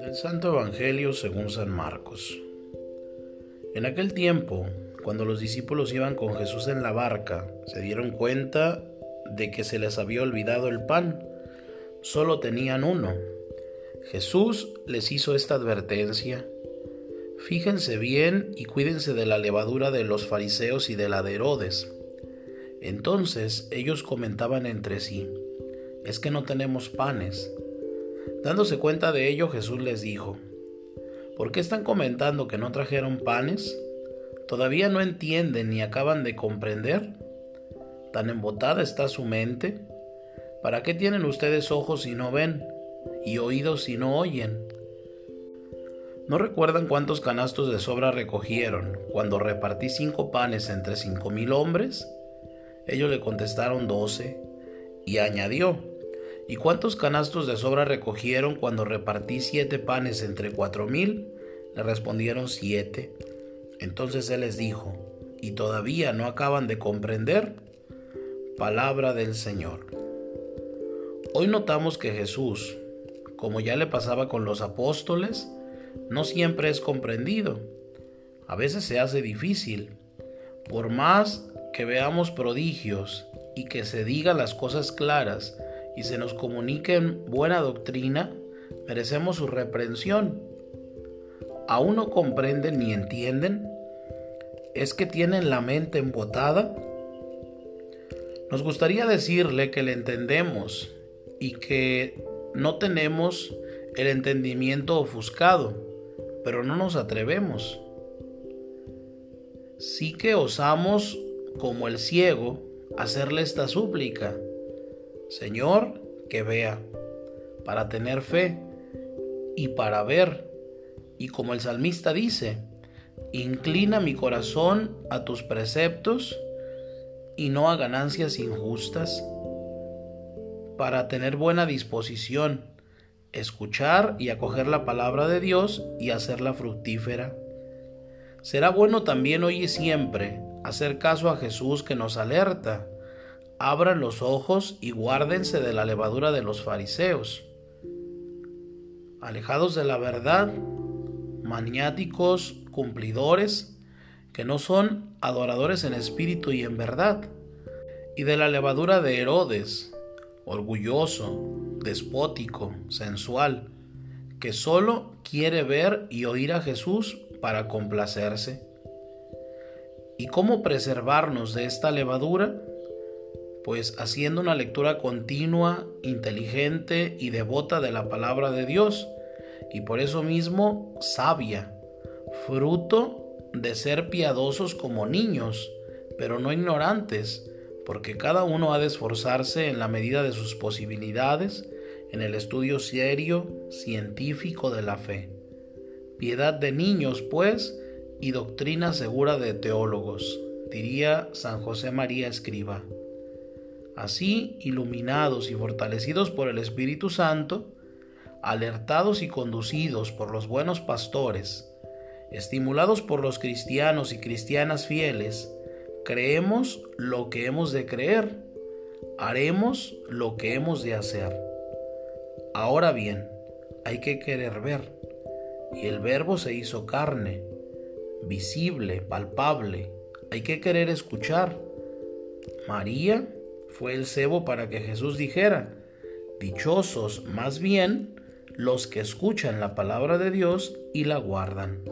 Del Santo Evangelio según San Marcos. En aquel tiempo, cuando los discípulos iban con Jesús en la barca, se dieron cuenta de que se les había olvidado el pan. Solo tenían uno. Jesús les hizo esta advertencia. Fíjense bien y cuídense de la levadura de los fariseos y de la de Herodes. Entonces ellos comentaban entre sí, es que no tenemos panes. Dándose cuenta de ello, Jesús les dijo, ¿por qué están comentando que no trajeron panes? ¿Todavía no entienden ni acaban de comprender? ¿Tan embotada está su mente? ¿Para qué tienen ustedes ojos si no ven y oídos si no oyen? ¿No recuerdan cuántos canastos de sobra recogieron cuando repartí cinco panes entre cinco mil hombres? Ellos le contestaron doce, y añadió, ¿y cuántos canastos de sobra recogieron cuando repartí siete panes entre cuatro mil? Le respondieron siete. Entonces él les dijo, ¿y todavía no acaban de comprender? Palabra del Señor. Hoy notamos que Jesús, como ya le pasaba con los apóstoles, no siempre es comprendido. A veces se hace difícil. Por más que veamos prodigios y que se digan las cosas claras y se nos comuniquen buena doctrina, merecemos su reprensión. ¿Aún no comprenden ni entienden? ¿Es que tienen la mente embotada? Nos gustaría decirle que le entendemos y que no tenemos el entendimiento ofuscado, pero no nos atrevemos. Sí que osamos, como el ciego, hacerle esta súplica. Señor, que vea, para tener fe y para ver. Y como el salmista dice, inclina mi corazón a tus preceptos y no a ganancias injustas, para tener buena disposición escuchar y acoger la palabra de Dios y hacerla fructífera. Será bueno también hoy y siempre hacer caso a Jesús que nos alerta. Abran los ojos y guárdense de la levadura de los fariseos. Alejados de la verdad, maniáticos, cumplidores, que no son adoradores en espíritu y en verdad, y de la levadura de Herodes, orgulloso, despótico, sensual, que solo quiere ver y oír a Jesús para complacerse. ¿Y cómo preservarnos de esta levadura? Pues haciendo una lectura continua, inteligente y devota de la palabra de Dios, y por eso mismo sabia, fruto de ser piadosos como niños, pero no ignorantes, porque cada uno ha de esforzarse en la medida de sus posibilidades en el estudio serio, científico de la fe. Piedad de niños, pues, y doctrina segura de teólogos, diría San José María Escriba. Así, iluminados y fortalecidos por el Espíritu Santo, alertados y conducidos por los buenos pastores, estimulados por los cristianos y cristianas fieles, creemos lo que hemos de creer, haremos lo que hemos de hacer. Ahora bien, hay que querer ver, y el verbo se hizo carne, visible, palpable, hay que querer escuchar. María fue el cebo para que Jesús dijera, dichosos más bien los que escuchan la palabra de Dios y la guardan.